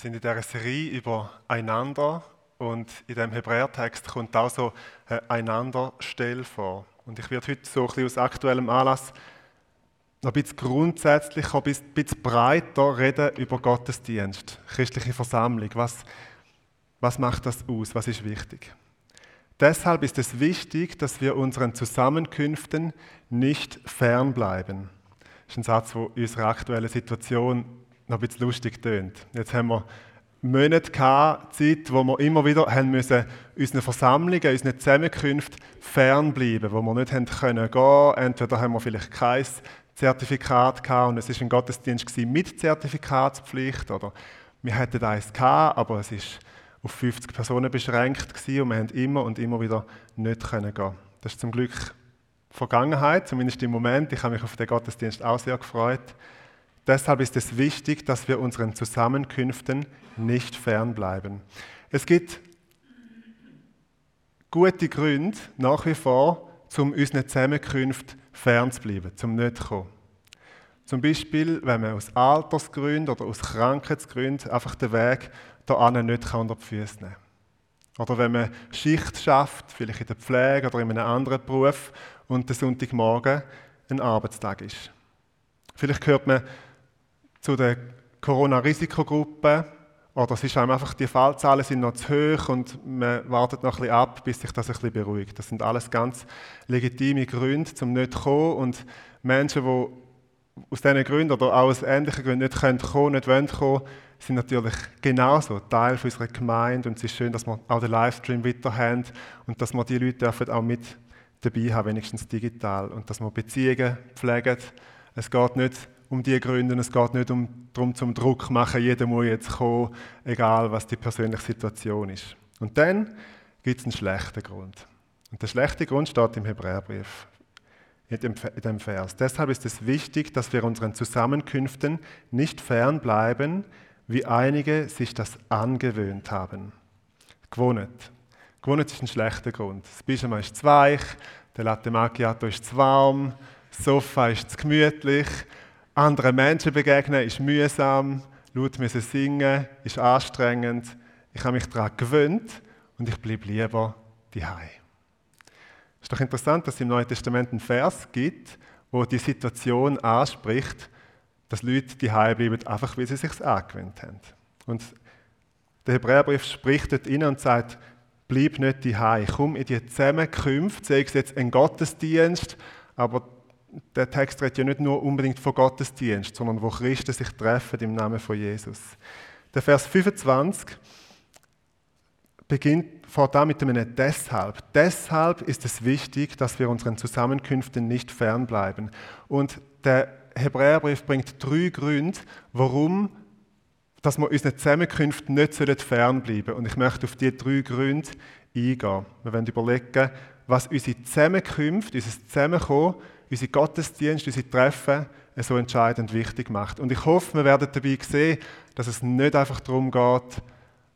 sind in dieser Serie über einander und in dem Hebräertext kommt auch so eine Einanderstelle vor. Und ich werde heute so ein bisschen aus aktuellem Anlass noch ein bisschen grundsätzlicher, ein bisschen breiter reden über Gottesdienst, christliche Versammlung. Was, was macht das aus? Was ist wichtig? Deshalb ist es wichtig, dass wir unseren Zusammenkünften nicht fernbleiben. Das ist ein Satz, der unserer aktuellen Situation noch ein bisschen lustig tönt. Jetzt haben wir Monate gehabt, Zeit, wo wir immer wieder haben müssen, unseren Versammlungen, unseren Zusammenkünften fernbleiben, wo wir nicht haben können gehen. Entweder haben wir vielleicht kein Zertifikat gehabt und es ist ein Gottesdienst mit Zertifikatspflicht oder wir hätten eins gehabt, aber es ist auf 50 Personen beschränkt gewesen und wir haben immer und immer wieder nicht können gehen. Das ist zum Glück Vergangenheit, zumindest im Moment. Ich habe mich auf den Gottesdienst auch sehr gefreut. Deshalb ist es wichtig, dass wir unseren Zusammenkünften nicht fernbleiben. Es gibt gute Gründe nach wie vor, um unseren Zusammenkünften fernzubleiben, zum nicht zu kommen. Zum Beispiel, wenn man aus Altersgründen oder aus Krankheitsgründen einfach den Weg hier nicht unter die Füße nehmen kann. Oder wenn man Schicht schafft, vielleicht in der Pflege oder in einem anderen Beruf und der Sonntagmorgen ein Arbeitstag ist. Vielleicht hört man zu der Corona-Risikogruppe oder es ist einfach, die Fallzahlen sind noch zu hoch und man wartet noch ein bisschen ab, bis sich das ein bisschen beruhigt. Das sind alles ganz legitime Gründe, um nicht zu kommen. Und Menschen, die aus diesen Gründen oder auch aus ähnlichen Gründen nicht kommen können, nicht wollen kommen, sind natürlich genauso Teil unserer Gemeinde. Und es ist schön, dass wir auch den Livestream weiter haben und dass wir die Leute dürfen auch mit dabei haben, wenigstens digital. Und dass wir Beziehungen pflegen. Es geht nicht um die Gründe. Es geht nicht um, darum, zum Druck zu machen, jeder muss jetzt kommen, egal was die persönliche Situation ist. Und dann gibt es einen schlechten Grund. Und der schlechte Grund steht im Hebräerbrief, in dem, in dem Vers. Deshalb ist es wichtig, dass wir unseren Zusammenkünften nicht fernbleiben, wie einige sich das angewöhnt haben. Gewohnt. Gewohnt ist ein schlechter Grund. Das Pyjama ist zu weich, der Latte Macchiato ist zu warm, das Sofa ist zu gemütlich, anderen Menschen begegnen ist mühsam, laut müssen singen ist anstrengend. Ich habe mich daran gewöhnt und ich bleibe lieber daheim. Es ist doch interessant, dass es im Neuen Testament einen Vers gibt, wo die Situation anspricht, dass Leute daheim bleiben, einfach weil sie sich angewöhnt haben. Und der Hebräerbrief spricht dort rein und sagt, bleib nicht daheim, komm in die Zusammenkünfte, sei es jetzt ein Gottesdienst, aber der Text redet ja nicht nur unbedingt von Gottesdienst, sondern wo Christen sich treffen im Namen von Jesus. Der Vers 25 beginnt vor da mit einem Deshalb. Deshalb ist es wichtig, dass wir unseren Zusammenkünften nicht fernbleiben. Und der Hebräerbrief bringt drei Gründe, warum dass wir unseren Zusammenkünften nicht fernbleiben sollen. Und ich möchte auf diese drei Gründe eingehen. Wir werden überlegen, was unsere Zusammenkünfte, unser Zusammenkommen unsere Gottesdienste, unsere Treffen so entscheidend wichtig macht. Und ich hoffe, wir werden dabei sehen, dass es nicht einfach darum geht,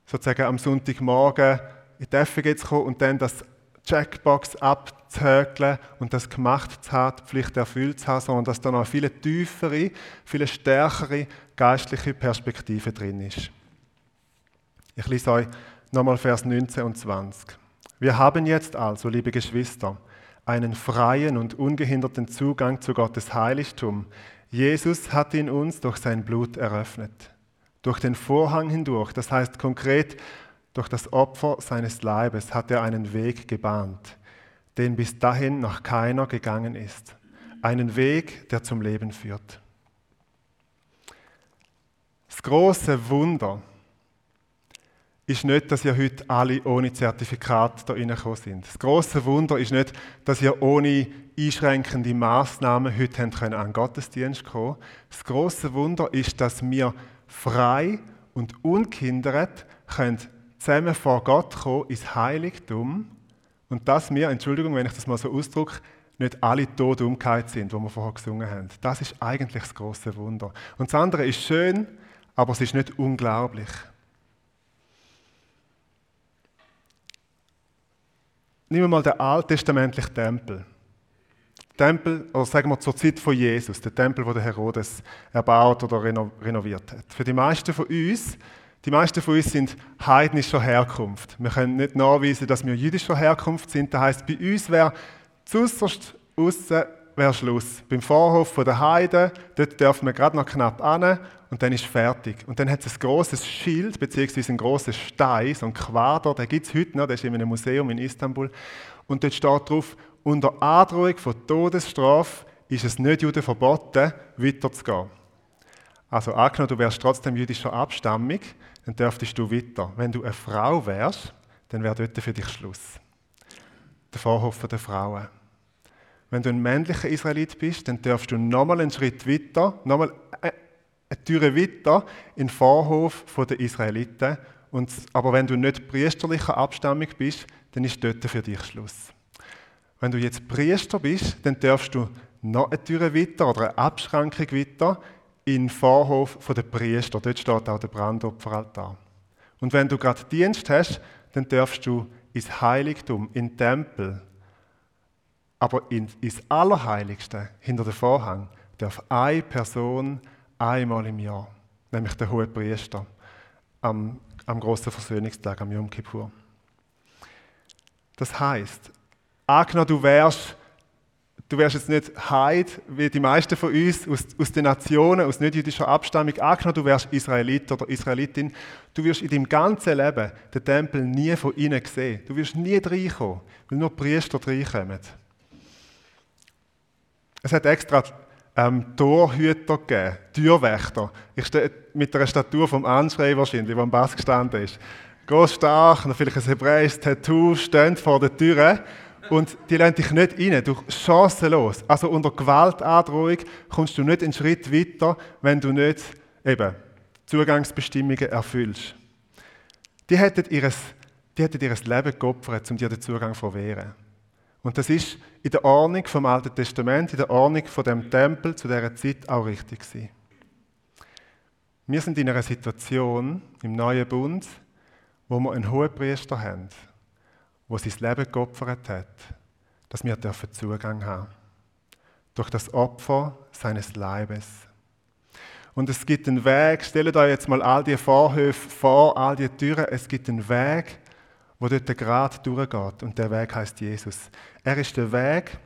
sozusagen am Sonntagmorgen in die FG zu kommen und dann das Checkbox abzuhökeln und das gemacht zu haben, die Pflicht erfüllt zu haben, sondern dass da noch eine viel tiefere, viel stärkere geistliche Perspektive drin ist. Ich lese euch nochmal Vers 19 und 20. Wir haben jetzt also, liebe Geschwister, einen freien und ungehinderten Zugang zu Gottes Heiligtum. Jesus hat ihn uns durch sein Blut eröffnet. Durch den Vorhang hindurch, das heißt konkret durch das Opfer seines Leibes, hat er einen Weg gebahnt, den bis dahin noch keiner gegangen ist. Einen Weg, der zum Leben führt. Das große Wunder, ist nicht, dass ihr heute alle ohne Zertifikat da reingekommen sind. Das große Wunder ist nicht, dass ihr ohne einschränkende Maßnahmen heute an den Gottesdienst kommen. Das große Wunder ist, dass wir frei und unkindert können zusammen vor Gott kommen ins Heiligtum und dass wir, Entschuldigung, wenn ich das mal so ausdrücke, nicht alle tot umgekehrt sind, wo wir vorher gesungen haben. Das ist eigentlich das große Wunder. Und das andere ist schön, aber es ist nicht unglaublich. Nehmen wir mal den alttestamentlichen Tempel. Tempel, oder sagen wir zur Zeit von Jesus, der Tempel, wo der Herodes erbaut oder renoviert hat. Für die meisten von uns, Die meisten von uns sind heidnischer Herkunft. Wir können nicht nachweisen, dass wir jüdischer Herkunft sind. Das heißt, bei uns wäre zuerst außen wäre Schluss. Beim Vorhof der Heiden, dort dürfen wir gerade noch knapp an und dann ist fertig. Und dann hat es ein großes Schild, beziehungsweise ein großes Stein, so ein Quader, den gibt es heute noch, der ist in einem Museum in Istanbul. Und dort steht drauf, unter Androhung von Todesstrafe ist es nicht Juden verboten, weiterzugehen. Also angenommen, du wärst trotzdem jüdischer Abstammung, dann dürftest du weiter. Wenn du eine Frau wärst, dann wäre dort für dich Schluss. Der Vorhof der Frauen. Wenn du ein männlicher Israelit bist, dann darfst du nochmal einen Schritt weiter, nochmal eine Tür weiter in den Vorhof der Israeliten. Und, aber wenn du nicht priesterlicher Abstammung bist, dann ist dort für dich Schluss. Wenn du jetzt Priester bist, dann darfst du noch eine Tür weiter oder eine Abschrankung weiter in den Vorhof der Priester. Dort steht auch der Brandopferaltar. Und wenn du gerade Dienst hast, dann darfst du ins Heiligtum, in den Tempel. Aber ins Allerheiligste, hinter dem Vorhang, darf eine Person einmal im Jahr, nämlich der hohe Priester, am, am großen Versöhnungstag, am Yom Kippur. Das heißt, angenommen, du wärst, du wärst jetzt nicht Heid, wie die meisten von uns aus, aus den Nationen, aus nicht-jüdischer Abstammung, angenommen, du wärst Israelit oder Israelitin, du wirst in deinem ganzen Leben den Tempel nie von innen sehen. Du wirst nie reinkommen, weil nur Priester reinkommen. Es hat extra ähm, Torhüter gegeben, Türwächter. Ich stehe mit einer Statur vom Anschrei wahrscheinlich, der am Bass gestanden ist. Groß stark, vielleicht ein hebräisches Tattoo, stehen vor der Tür und die lassen dich nicht rein, du chancenlos. Also unter Gewaltandrohung kommst du nicht einen Schritt weiter, wenn du nicht eben Zugangsbestimmungen erfüllst. Die hätten ihr, die hätten ihr Leben geopfert, um dir den Zugang zu verwehren. Und das ist in der Ordnung vom Alten Testament, in der Ordnung von dem Tempel zu dieser Zeit auch richtig gewesen. Wir sind in einer Situation im neuen Bund, wo wir einen hohen Priester haben, der sein Leben geopfert hat, dass wir dürfen Zugang haben. Durch das Opfer seines Leibes. Und es gibt einen Weg, stellt euch jetzt mal all die Vorhöfe vor, all die Türen, es gibt einen Weg, wo dort Grat durchgeht. Und der Weg heißt Jesus. Er ist der Weg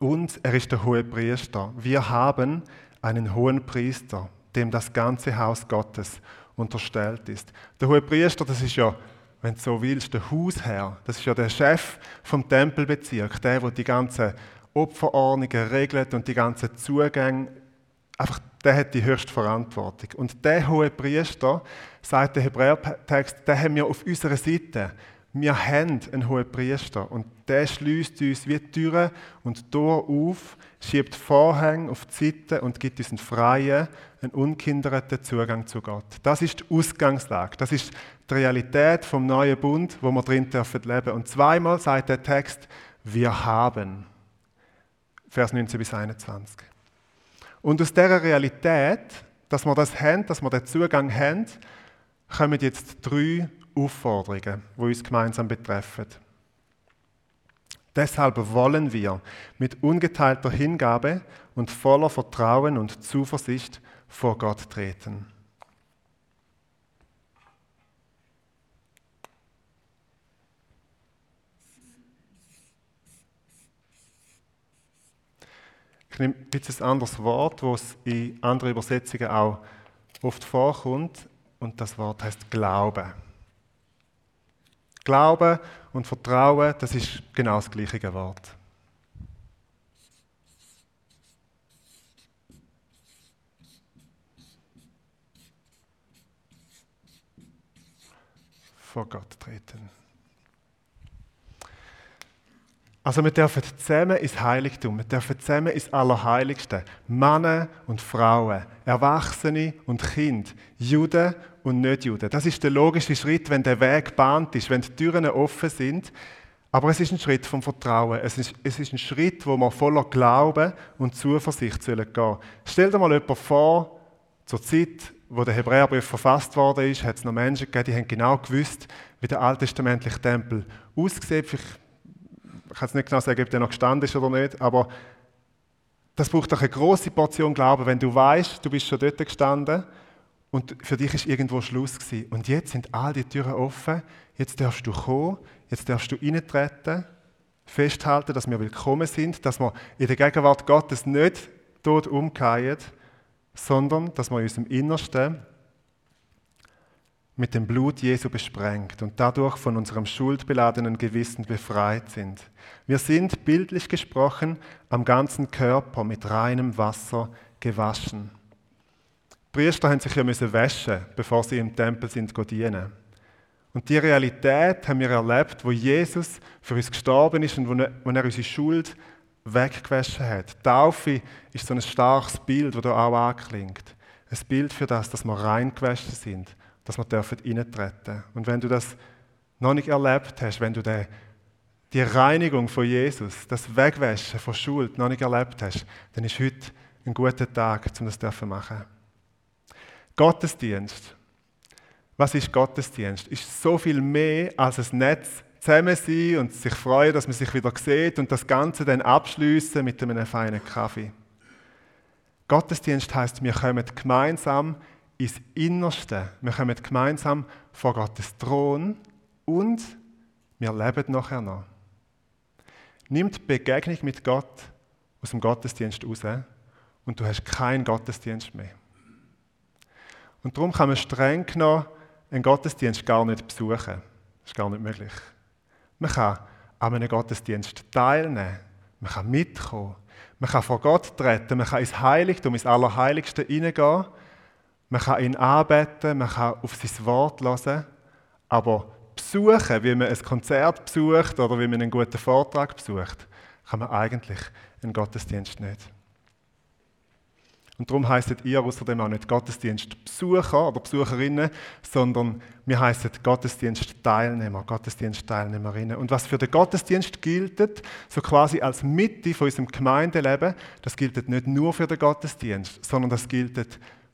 und er ist der hohe Priester. Wir haben einen hohen Priester, dem das ganze Haus Gottes unterstellt ist. Der hohe Priester, das ist ja, wenn du so willst, der Hausherr. Das ist ja der Chef vom Tempelbezirk, der, der die ganzen Opferordnungen regelt und die ganzen Zugänge einfach der hat die höchste Verantwortung. Und der hohe Priester, sagt der Hebräertext, den haben wir auf unserer Seite. Wir haben einen hohen Priester und der schließt uns wie Türen und Tor auf, schiebt Vorhänge auf die Seite und gibt uns einen freien, einen unkinderten Zugang zu Gott. Das ist die Ausgangslage. Das ist die Realität vom neuen Bund, wo wir drin dürfen leben. Und zweimal sagt der Text, wir haben. Vers 19 bis 21. Und aus dieser Realität, dass wir das haben, dass wir den Zugang haben, kommen jetzt drei Aufforderungen, die uns gemeinsam betreffen. Deshalb wollen wir mit ungeteilter Hingabe und voller Vertrauen und Zuversicht vor Gott treten. Ich nehme jetzt ein anderes Wort, das in anderen Übersetzungen auch oft vorkommt, und das Wort heißt Glaube. Glaube und Vertrauen, das ist genau das gleiche Wort. Vor Gott treten. Also wir dürfen zusammen ins Heiligtum, wir dürfen zusammen ins Allerheiligste. Männer und Frauen, Erwachsene und Kind, Juden und Nicht-Juden. Das ist der logische Schritt, wenn der Weg gebahnt ist, wenn die Türen offen sind. Aber es ist ein Schritt vom Vertrauen. Es ist, es ist ein Schritt, wo man voller Glauben und Zuversicht gehen sollen. Stell dir mal jemanden vor, zur Zeit, wo der Hebräerbrief verfasst worden ist, hat es noch Menschen gegeben, die haben genau gewusst, wie der alttestamentliche Tempel aussieht. Ich kann es nicht genau sagen, ob der noch gestanden ist oder nicht, aber das braucht doch eine große Portion Glauben, wenn du weißt, du bist schon dort gestanden und für dich ist irgendwo Schluss gewesen. Und jetzt sind all die Türen offen. Jetzt darfst du kommen, jetzt darfst du reintreten, festhalten, dass wir willkommen sind, dass wir in der Gegenwart Gottes nicht tot umkehren, sondern dass wir in unserem Innersten mit dem Blut Jesu besprengt und dadurch von unserem schuldbeladenen Gewissen befreit sind. Wir sind, bildlich gesprochen, am ganzen Körper mit reinem Wasser gewaschen. Die Priester haben sich ja müssen waschen, bevor sie im Tempel sind dienen. Und die Realität haben wir erlebt, wo Jesus für uns gestorben ist und wo er unsere Schuld weggewaschen hat. Taufe ist so ein starkes Bild, das hier auch anklingt. Ein Bild für das, dass wir reingewaschen sind dass wir dürfen reintreten Und wenn du das noch nicht erlebt hast, wenn du die, die Reinigung von Jesus, das Wegwäschen von Schuld noch nicht erlebt hast, dann ist heute ein guter Tag, um das zu machen. Gottesdienst. Was ist Gottesdienst? Ist so viel mehr als ein Netz zusammen sein und sich freuen, dass man sich wieder sieht und das Ganze dann abschließen mit einem feinen Kaffee. Gottesdienst heißt, wir kommen gemeinsam ins Innerste. Wir kommen gemeinsam vor Gottes Thron und wir leben nachher noch. Nimmt die Begegnung mit Gott aus dem Gottesdienst raus und du hast keinen Gottesdienst mehr. Und darum kann man streng genommen einen Gottesdienst gar nicht besuchen. Das ist gar nicht möglich. Man kann an einem Gottesdienst teilnehmen. Man kann mitkommen. Man kann vor Gott treten. Man kann ins Heiligtum, ins Allerheiligste hineingehen man kann ihn anbeten, man kann auf sein Wort hören, aber besuchen, wie man ein Konzert besucht oder wie man einen guten Vortrag besucht, kann man eigentlich einen Gottesdienst nicht. Und darum heißt ihr außerdem auch nicht Gottesdienstbesucher oder Besucherinnen, sondern wir heißen Gottesdienstteilnehmer, Gottesdienstteilnehmerinnen. Und was für den Gottesdienst gilt, so quasi als Mitte von unserem Gemeindeleben, das gilt nicht nur für den Gottesdienst, sondern das gilt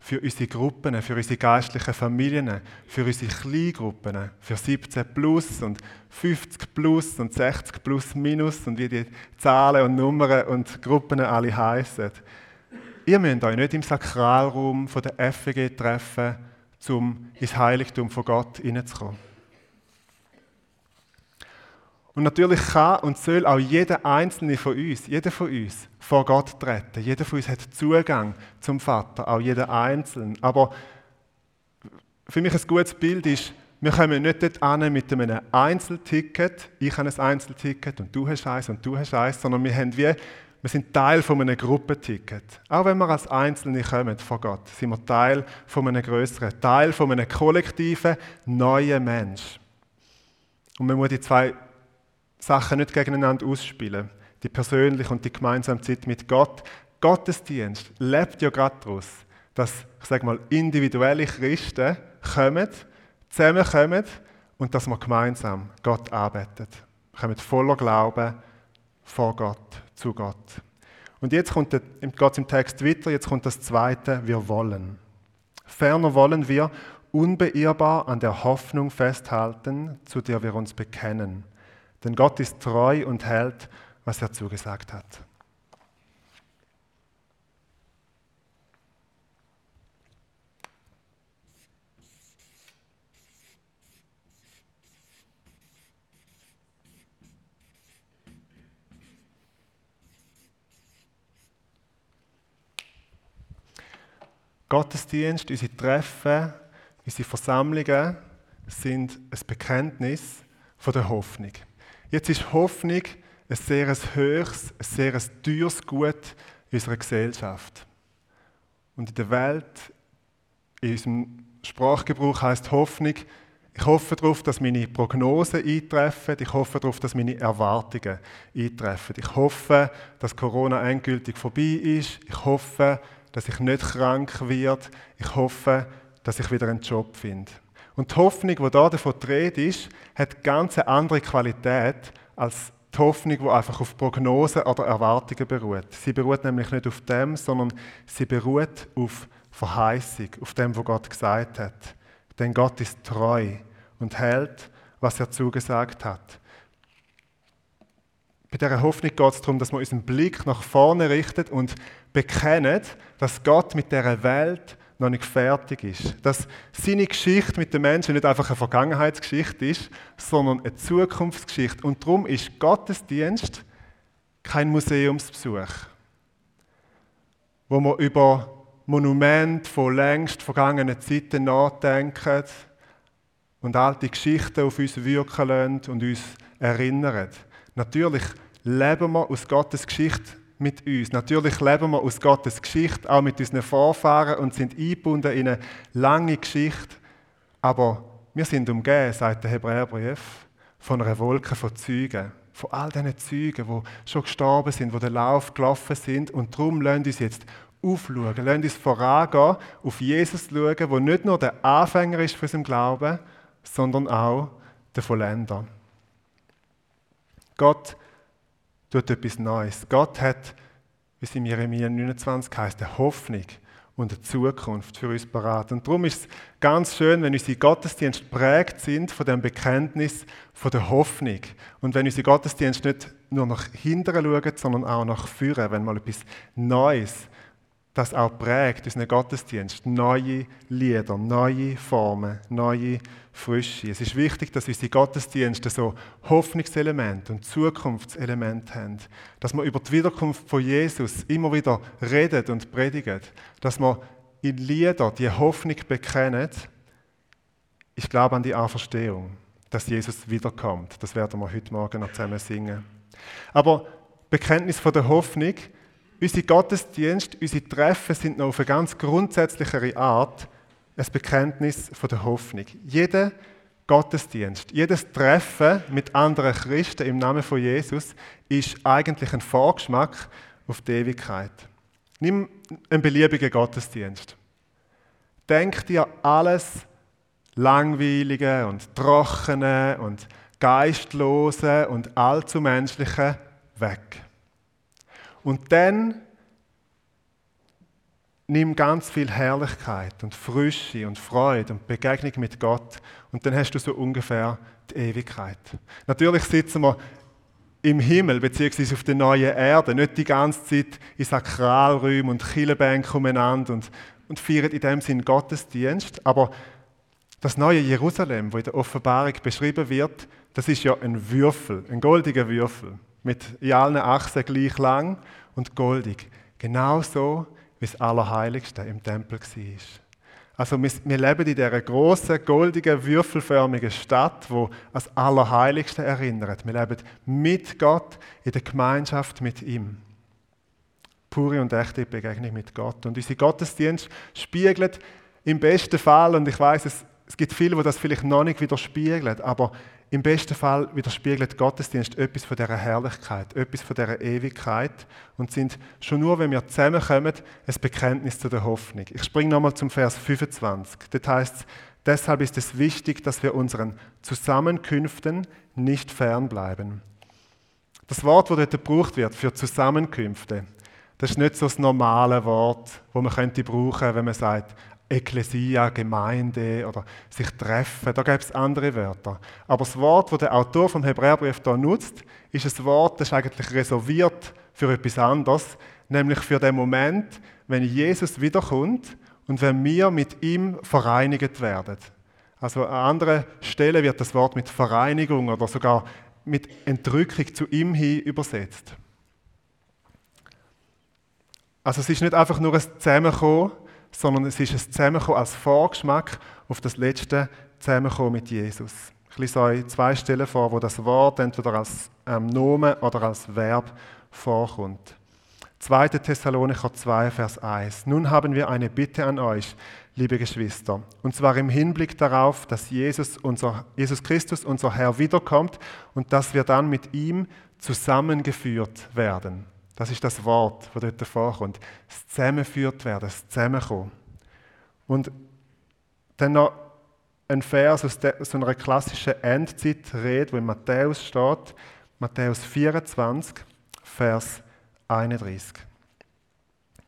für unsere Gruppen, für unsere geistlichen Familien, für unsere Kleingruppen, für 17 plus und 50 plus und 60 plus minus und wie die Zahlen und Nummern und Gruppen alle heißen. Ihr müsst euch nicht im Sakralraum der FEG treffen, um ins Heiligtum von Gott hineinzukommen. Und natürlich kann und soll auch jeder einzelne von uns, jeder von uns, vor Gott treten. Jeder von uns hat Zugang zum Vater, auch jeder Einzelne. Aber für mich ein gutes Bild ist, wir kommen nicht dort an mit einem Einzelticket, ich habe ein Einzelticket und du hast eins und du hast eins, sondern wir, haben wie, wir sind Teil von einem Gruppenticket. Auch wenn wir als Einzelne kommen vor Gott, sind wir Teil von einem größeren, Teil von einem kollektiven, neuen Mensch. Und man muss die zwei Sachen nicht gegeneinander ausspielen. Die persönliche und die gemeinsame Zeit mit Gott. Gottesdienst lebt ja gerade daraus, dass, ich sage mal, individuelle Christen kommen, zusammenkommen und dass wir gemeinsam Gott arbeiten. Wir kommen voller Glauben vor Gott, zu Gott. Und jetzt kommt der, Gott im Text weiter, jetzt kommt das Zweite, wir wollen. Ferner wollen wir unbeirrbar an der Hoffnung festhalten, zu der wir uns bekennen. Denn Gott ist treu und hält, was er zugesagt hat. Gottesdienst, unsere Treffen, unsere Versammlungen sind ein Bekenntnis von der Hoffnung. Jetzt ist Hoffnung ein sehr höchst, ein sehr teures Gut in unserer Gesellschaft. Und in der Welt, in unserem Sprachgebrauch heißt Hoffnung, ich hoffe darauf, dass meine Prognosen eintreffen. Ich hoffe darauf, dass meine Erwartungen eintreffen. Ich hoffe, dass Corona endgültig vorbei ist. Ich hoffe, dass ich nicht krank werde. Ich hoffe, dass ich wieder einen Job finde. Und die Hoffnung, die da davon dreht ist, hat ganz eine andere Qualität als die Hoffnung, die einfach auf Prognosen oder Erwartungen beruht. Sie beruht nämlich nicht auf dem, sondern sie beruht auf Verheißung, auf dem, was Gott gesagt hat. Denn Gott ist treu und hält, was er zugesagt hat. Bei dieser Hoffnung geht es darum, dass wir unseren Blick nach vorne richten und bekennen, dass Gott mit dieser Welt noch nicht fertig ist. Dass seine Geschichte mit den Menschen nicht einfach eine Vergangenheitsgeschichte ist, sondern eine Zukunftsgeschichte. Und darum ist Gottesdienst kein Museumsbesuch, wo man über Monumente von längst vergangenen Zeiten nachdenken und alte Geschichten auf uns wirken lassen und uns erinnern. Natürlich leben wir aus Gottes Geschichte mit uns. Natürlich leben wir aus Gottes Geschichte, auch mit unseren Vorfahren und sind eingebunden in eine lange Geschichte. Aber wir sind umgeben, sagt der Hebräerbrief, von einer Wolke von Zeugen. Von all diesen Zeugen, die schon gestorben sind, die den Lauf gelaufen sind. Und darum lasst uns jetzt aufschauen, lasst uns vorangehen, auf Jesus schauen, der nicht nur der Anfänger ist für unserem Glauben, sondern auch der Vollender. Gott tut etwas Neues. Gott hat, wie es in Jeremia 29 heißt, eine Hoffnung und eine Zukunft für uns parat. Und darum ist es ganz schön, wenn unsere Gottesdienste prägt sind von dem Bekenntnis von der Hoffnung. Und wenn unsere Gottesdienste nicht nur nach hinten schauen, sondern auch nach vorne, wenn mal etwas Neues das auch prägt, unseren Gottesdienst. Neue Lieder, neue Formen, neue Frische. Es ist wichtig, dass unsere Gottesdienste so Hoffnungselemente und Zukunftselemente haben. Dass man über die Wiederkunft von Jesus immer wieder redet und predigt. Dass man in Lieder die Hoffnung bekennt. Ich glaube an die Auferstehung, dass Jesus wiederkommt. Das werden wir heute Morgen noch zusammen singen. Aber Bekenntnis von der Hoffnung Unsere Gottesdienste, unsere Treffen sind noch auf eine ganz grundsätzlichere Art ein Bekenntnis von der Hoffnung. Jeder Gottesdienst, jedes Treffen mit anderen Christen im Namen von Jesus ist eigentlich ein Vorgeschmack auf die Ewigkeit. Nimm einen beliebigen Gottesdienst. Denk dir alles Langweilige und Trockene und Geistlose und allzu Menschliche weg. Und dann nimm ganz viel Herrlichkeit und Frische und Freude und Begegnung mit Gott. Und dann hast du so ungefähr die Ewigkeit. Natürlich sitzen wir im Himmel beziehungsweise auf der neuen Erde, nicht die ganze Zeit in Sakralräumen und Killebänken umeinander und, und feiern in dem Sinn Gottesdienst, aber das neue Jerusalem, wo in der Offenbarung beschrieben wird, das ist ja ein Würfel, ein goldiger Würfel mit in allen Achsen gleich lang und goldig. Genauso wie das Allerheiligste im Tempel war. Also wir, leben in dieser großen, goldigen, würfelförmigen Stadt, wo das Allerheiligste erinnert. Wir leben mit Gott in der Gemeinschaft mit ihm. Pure und echte Begegnung mit Gott. Und unser Gottesdienst spiegelt im besten Fall, und ich weiß, es, es gibt viele, die das vielleicht noch nicht widerspiegeln, aber im besten Fall widerspiegelt Gottesdienst etwas von dieser Herrlichkeit, etwas von dieser Ewigkeit und sind schon nur, wenn wir zusammenkommen, ein Bekenntnis zu der Hoffnung. Ich springe nochmal zum Vers 25. Dort heißt es, deshalb ist es wichtig, dass wir unseren Zusammenkünften nicht fernbleiben. Das Wort, das dort gebraucht wird für Zusammenkünfte, das ist nicht so das normale Wort, wo man könnte brauchen, wenn man sagt, Ekklesia, Gemeinde oder sich treffen, da gibt es andere Wörter. Aber das Wort, das der Autor vom Hebräerbrief da nutzt, ist ein Wort, das ist eigentlich reserviert für etwas anderes, nämlich für den Moment, wenn Jesus wiederkommt und wenn wir mit ihm vereinigt werden. Also an anderen Stellen wird das Wort mit Vereinigung oder sogar mit Entrückung zu ihm hin übersetzt. Also es ist nicht einfach nur ein Zusammenkommen, sondern es ist ein Zusammenkommen als Vorgeschmack auf das letzte Zusammenkommen mit Jesus. Ich lese euch zwei Stellen vor, wo das Wort entweder als ähm, Nomen oder als Verb vorkommt. 2. Thessalonicher 2, Vers 1. Nun haben wir eine Bitte an euch, liebe Geschwister, und zwar im Hinblick darauf, dass Jesus, unser, Jesus Christus, unser Herr, wiederkommt und dass wir dann mit ihm zusammengeführt werden. Das ist das Wort, das dort vorkommt. Das Zusammengeführt werden, das Zusammenkommen. Und dann noch ein Vers aus, so einer klassischen Endzeitrede, wo in Matthäus steht, Matthäus 24, Vers 31.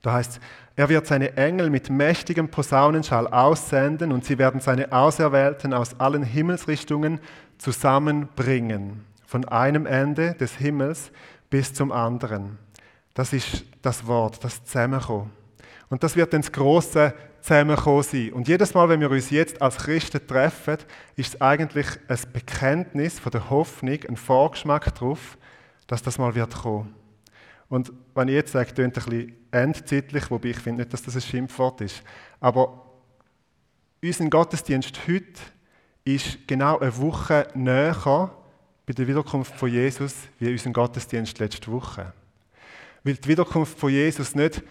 Da heißt er wird seine Engel mit mächtigem Posaunenschall aussenden und sie werden seine Auserwählten aus allen Himmelsrichtungen zusammenbringen, von einem Ende des Himmels bis zum anderen. Das ist das Wort, das Zusammenkommen. Und das wird dann das große zusammengekommen sein. Und jedes Mal, wenn wir uns jetzt als Christen treffen, ist es eigentlich ein Bekenntnis von der Hoffnung, ein Vorgeschmack darauf, dass das mal wird kommen. Und wenn ich jetzt sage, klingt ein bisschen endzeitlich, wobei ich finde nicht, dass das ein Schimpfwort ist. Aber unser Gottesdienst heute ist genau eine Woche näher bei der Wiederkunft von Jesus wie unser Gottesdienst letzte Woche. Weil die Wiederkunft von Jesus nicht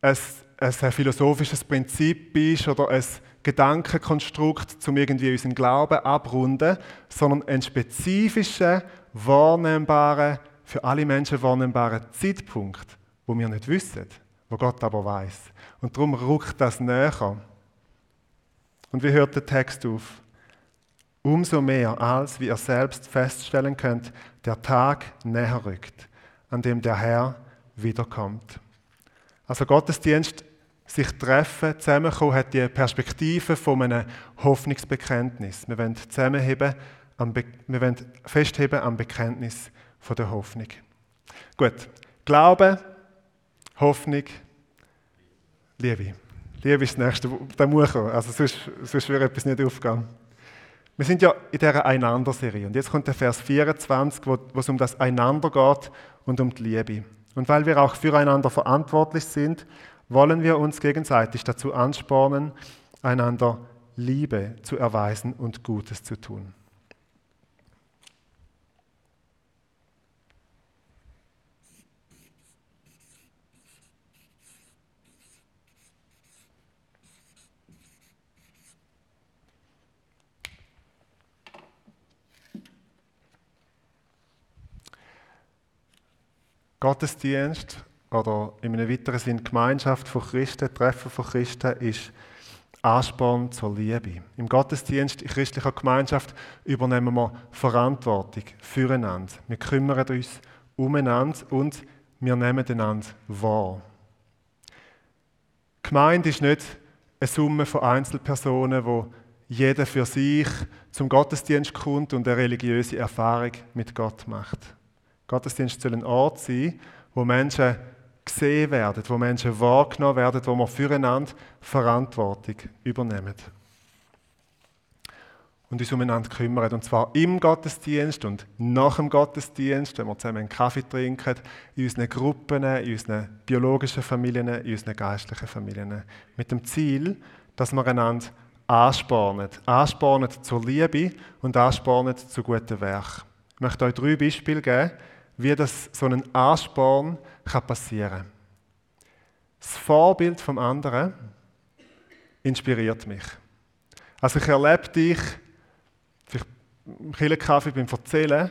ein, ein philosophisches Prinzip ist oder ein Gedankenkonstrukt, um irgendwie unseren Glauben abrunden, sondern ein spezifischer, wahrnehmbarer, für alle Menschen wahrnehmbarer Zeitpunkt, wo wir nicht wissen, wo Gott aber weiß. Und darum rückt das näher. Und wie hört der Text auf? Umso mehr, als wie ihr selbst feststellen könnt, der Tag näher rückt, an dem der Herr wiederkommt. Also Gottesdienst, sich treffen, zusammenkommen, hat die Perspektive von einem Hoffnungsbekenntnis. Wir wollen zusammenheben, wir wollen festheben am Bekenntnis von der Hoffnung. Gut, Glaube, Hoffnung, Liebe. Liebe ist das Nächste, da muss kommen. Also sonst, sonst würde etwas nicht aufgehen. Wir sind ja in dieser Einander-Serie. Und jetzt kommt der Vers 24, wo, wo es um das Einander geht und um die Liebe. Und weil wir auch füreinander verantwortlich sind, wollen wir uns gegenseitig dazu anspornen, einander Liebe zu erweisen und Gutes zu tun. Gottesdienst oder in einem weiteren Sinn Gemeinschaft von Christen, Treffen von Christen ist Ansporn zur Liebe. Im Gottesdienst, in christlicher Gemeinschaft übernehmen wir Verantwortung füreinander. Wir kümmern uns umeinander und wir nehmen einander wahr. Gemeinde ist nicht eine Summe von Einzelpersonen, wo jeder für sich zum Gottesdienst kommt und eine religiöse Erfahrung mit Gott macht. Gottesdienst soll ein Ort sein, wo Menschen gesehen werden, wo Menschen wahrgenommen werden, wo wir füreinander Verantwortung übernehmen. Und uns umeinander kümmern. Und zwar im Gottesdienst und nach dem Gottesdienst, wenn wir zusammen einen Kaffee trinken, in unseren Gruppen, in unseren biologischen Familien, in unseren geistlichen Familien. Mit dem Ziel, dass wir einander anspornen. Anspornen zur Liebe und anspornen zu guten Werken. Ich möchte euch drei Beispiele geben, wie das so ein Ansporn kann passieren. Das Vorbild vom anderen inspiriert mich. Also ich erlebe dich, im Killenkaffee beim Erzählen,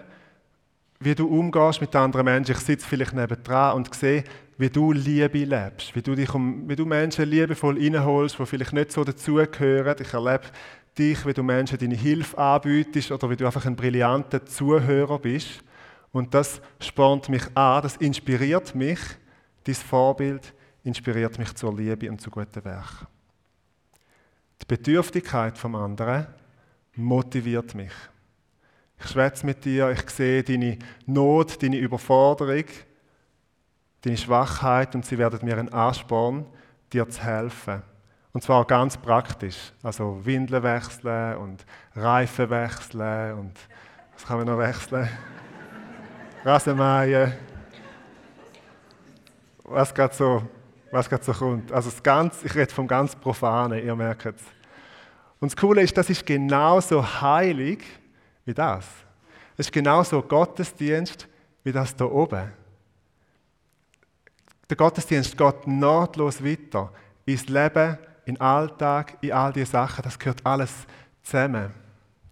wie du umgehst mit anderen Menschen. Ich sitze vielleicht nebendran und sehe, wie du Liebe lebst, wie du, dich um, wie du Menschen liebevoll reinholst, die vielleicht nicht so dazugehören. Ich erlebe dich, wie du Menschen deine Hilfe anbietest oder wie du einfach ein brillanter Zuhörer bist. Und das spornt mich an, das inspiriert mich, dieses Vorbild inspiriert mich zur Liebe und zu guten Werken. Die Bedürftigkeit vom anderen motiviert mich. Ich schwätze mit dir, ich sehe deine Not, deine Überforderung, deine Schwachheit und sie werden mir ein Ansporn, dir zu helfen. Und zwar ganz praktisch. Also Windeln wechseln und Reifen wechseln und was kann man noch wechseln? Rasenmähen, was gerade so, was so kommt. Also das ganz, ich rede vom ganz Profanen, ihr merkt es. Und das Coole ist, das ist genauso heilig wie das. Das ist genauso Gottesdienst wie das da oben. Der Gottesdienst geht nahtlos weiter ins Leben, in den Alltag, in all diese Sachen. Das gehört alles zusammen,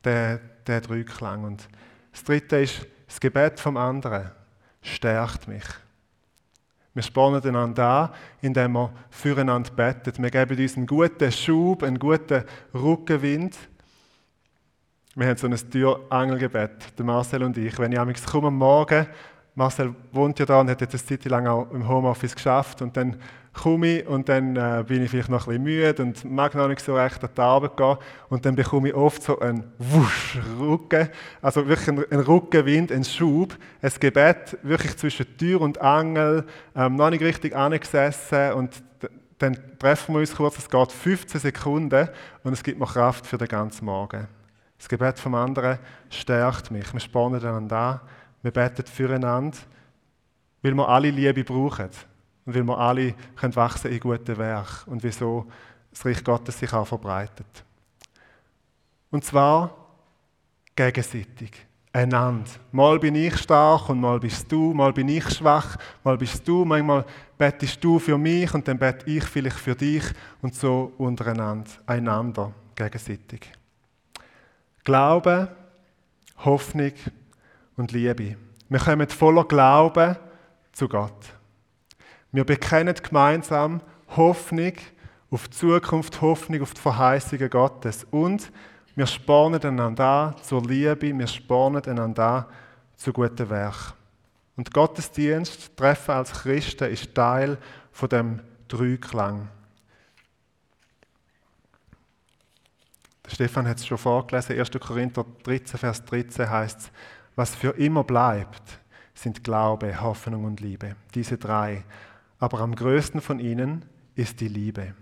der, der Dreiklang. Und das Dritte ist, das Gebet vom anderen stärkt mich. Wir spornen einander an, indem wir füreinander beten. Wir geben uns einen guten Schub, einen guten Rückenwind. Wir haben so ein Türangelgebet, der Marcel und ich. Wenn ich komme am Morgen, Marcel wohnt ja da und hat jetzt eine Zeit lang auch im Homeoffice geschafft und dann komme und dann äh, bin ich vielleicht noch ein bisschen müde und mag noch nicht so recht an die Arbeit gehen. Und dann bekomme ich oft so einen Wusch, Rücken, also wirklich einen, einen Rückenwind, einen Schub, ein Gebet wirklich zwischen Tür und Angel, ähm, noch nicht richtig angesessen und dann treffen wir uns kurz, es geht 15 Sekunden und es gibt mir Kraft für den ganzen Morgen. Das Gebet vom anderen stärkt mich. Wir spannen einander an, wir beten füreinander, weil wir alle Liebe brauchen und weil wir alle können wachsen in guten Werk und wieso das Reich Gottes sich auch verbreitet. Und zwar gegenseitig, einander. Mal bin ich stark und mal bist du, mal bin ich schwach, mal bist du, manchmal bettest du für mich und dann bete ich vielleicht für dich und so untereinander, einander, gegenseitig. Glaube, Hoffnung und Liebe. Wir kommen voller Glauben zu Gott. Wir bekennen gemeinsam Hoffnung auf die Zukunft, Hoffnung auf die Verheißungen Gottes und wir spornen einander an zur Liebe, wir spornen einander an zu guten Werk. Und Gottesdienst, Treffen als Christen, ist Teil von dem Dreiklang. Stefan hat es schon vorgelesen, 1. Korinther 13, Vers 13 heißt es, was für immer bleibt, sind Glaube, Hoffnung und Liebe. Diese drei. Aber am größten von ihnen ist die Liebe.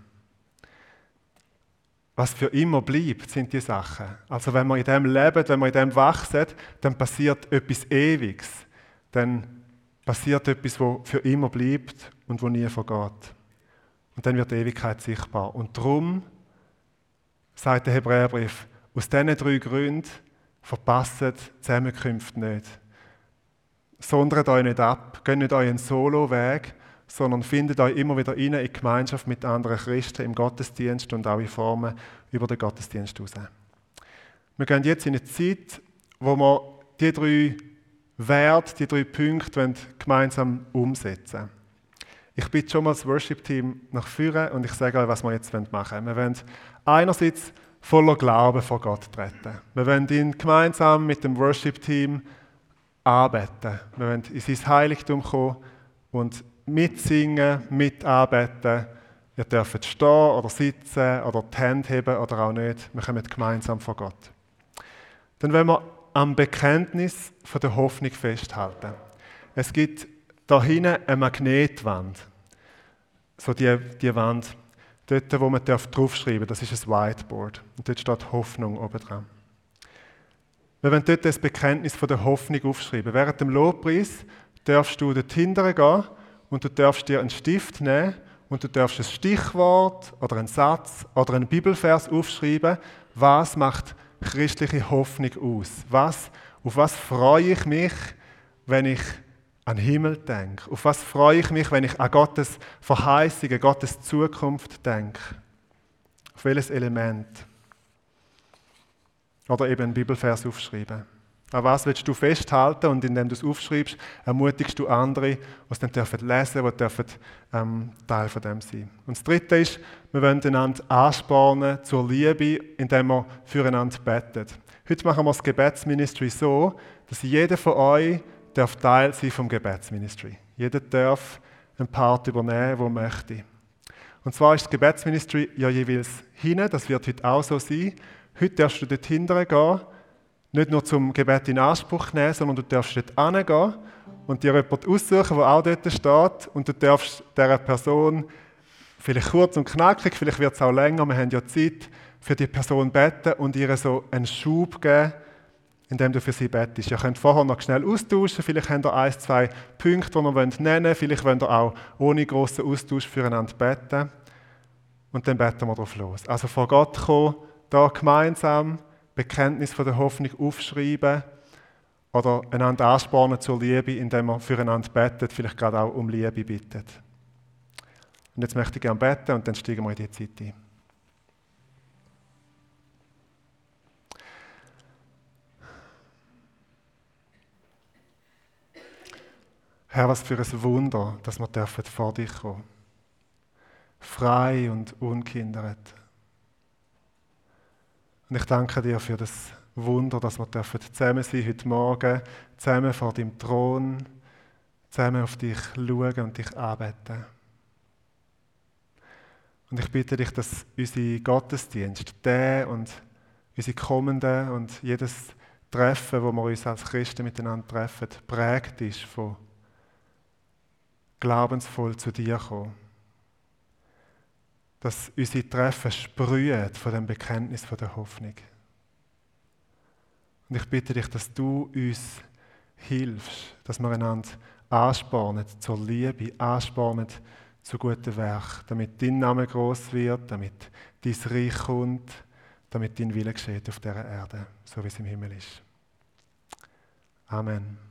Was für immer bleibt, sind die Sachen. Also wenn man in dem lebt, wenn man in dem wachsen, dann passiert etwas Ewiges. Dann passiert etwas, wo für immer bleibt und wo nie vergeht. Und dann wird die Ewigkeit sichtbar. Und darum sagt der Hebräerbrief, aus diesen drei Gründen verpasst Zusammenkünfte nicht. Sondert euch nicht ab, geht nicht euren Solo-Weg, sondern findet euch immer wieder in Gemeinschaft mit anderen Christen im Gottesdienst und auch in Formen über den Gottesdienst raus. Wir gehen jetzt in eine Zeit, wo wir die drei Werte, die drei Punkte gemeinsam umsetzen wollen. Ich bitte schon mal das Worship-Team nach vorne und ich sage euch, was wir jetzt machen wollen. Wir wollen einerseits voller Glauben vor Gott treten. Wir wollen ihn gemeinsam mit dem Worship-Team anbeten. Wir wollen in sein Heiligtum kommen und mitsingen, mitarbeiten. Ihr dürft stehen oder sitzen oder die Hände heben oder auch nicht. Wir kommen gemeinsam vor Gott. Dann wollen wir am Bekenntnis von der Hoffnung festhalten. Es gibt da hinten eine Magnetwand. So die, die Wand, dort, wo man draufschreiben darf, das ist ein Whiteboard. Und dort steht Hoffnung oben dran. Wir wollen dort das Bekenntnis von der Hoffnung aufschreiben. Während dem Lobpreis darfst du dort hinten gehen und du darfst dir einen Stift nehmen und du darfst ein Stichwort oder einen Satz oder einen Bibelvers aufschreiben, was macht christliche Hoffnung aus? Was, auf was freue ich mich, wenn ich an den Himmel denke? Auf was freue ich mich, wenn ich an Gottes Verheißungen, Gottes Zukunft denke? Auf welches Element? Oder eben einen Bibelvers aufschreiben. An was willst du festhalten und indem du es aufschreibst, ermutigst du andere, die es dann dürfen lesen, die dürfen ähm, Teil von dem sein. Und das Dritte ist, wir wollen einander anspornen zur Liebe, indem wir füreinander beten. Heute machen wir das Gebetsministry so, dass jeder von euch darf Teil sein vom Gebetsministry. Jeder darf einen Part übernehmen, der möchte. Und zwar ist das Gebetsministry ja jeweils hinten, das wird heute auch so sein. Heute darfst du dort hinten gehen nicht nur zum Gebet in Anspruch nehmen, sondern du darfst dort hingehen und dir jemanden aussuchen, der auch dort steht und du darfst dieser Person vielleicht kurz und knackig, vielleicht wird es auch länger, wir haben ja Zeit, für die Person beten und ihr so einen Schub geben, indem du für sie betest. Ihr könnt vorher noch schnell austauschen, vielleicht habt ihr ein, zwei Punkte, die ihr nennen wollt, vielleicht wollt ihr auch ohne grossen Austausch füreinander beten und dann beten wir drauf los. Also vor Gott kommen, da gemeinsam Bekenntnis von der Hoffnung aufschreiben oder einander anspornen zur Liebe, indem man füreinander betet, vielleicht gerade auch um Liebe bittet. Und jetzt möchte ich gerne beten und dann steigen wir in die Zeit ein. Herr, was für ein Wunder, dass wir vor dich kommen dürfen. Frei und unkindert. Und ich danke dir für das Wunder, dass wir zusammen sein heute Morgen, zusammen vor deinem Thron, zusammen auf dich schauen und dich anbeten. Und ich bitte dich, dass unsere Gottesdienst, der und unsere kommenden und jedes Treffen, wo wir uns als Christen miteinander treffen, prägt ist von glaubensvoll zu dir kommen. Dass unsere Treffen sprühen von dem Bekenntnis von der Hoffnung. Und ich bitte dich, dass du uns hilfst, dass wir einander anspornen zur Liebe, anspornen zu guten Werk, damit dein Name groß wird, damit dein Reich kommt, damit dein Wille geschieht auf dieser Erde, so wie es im Himmel ist. Amen.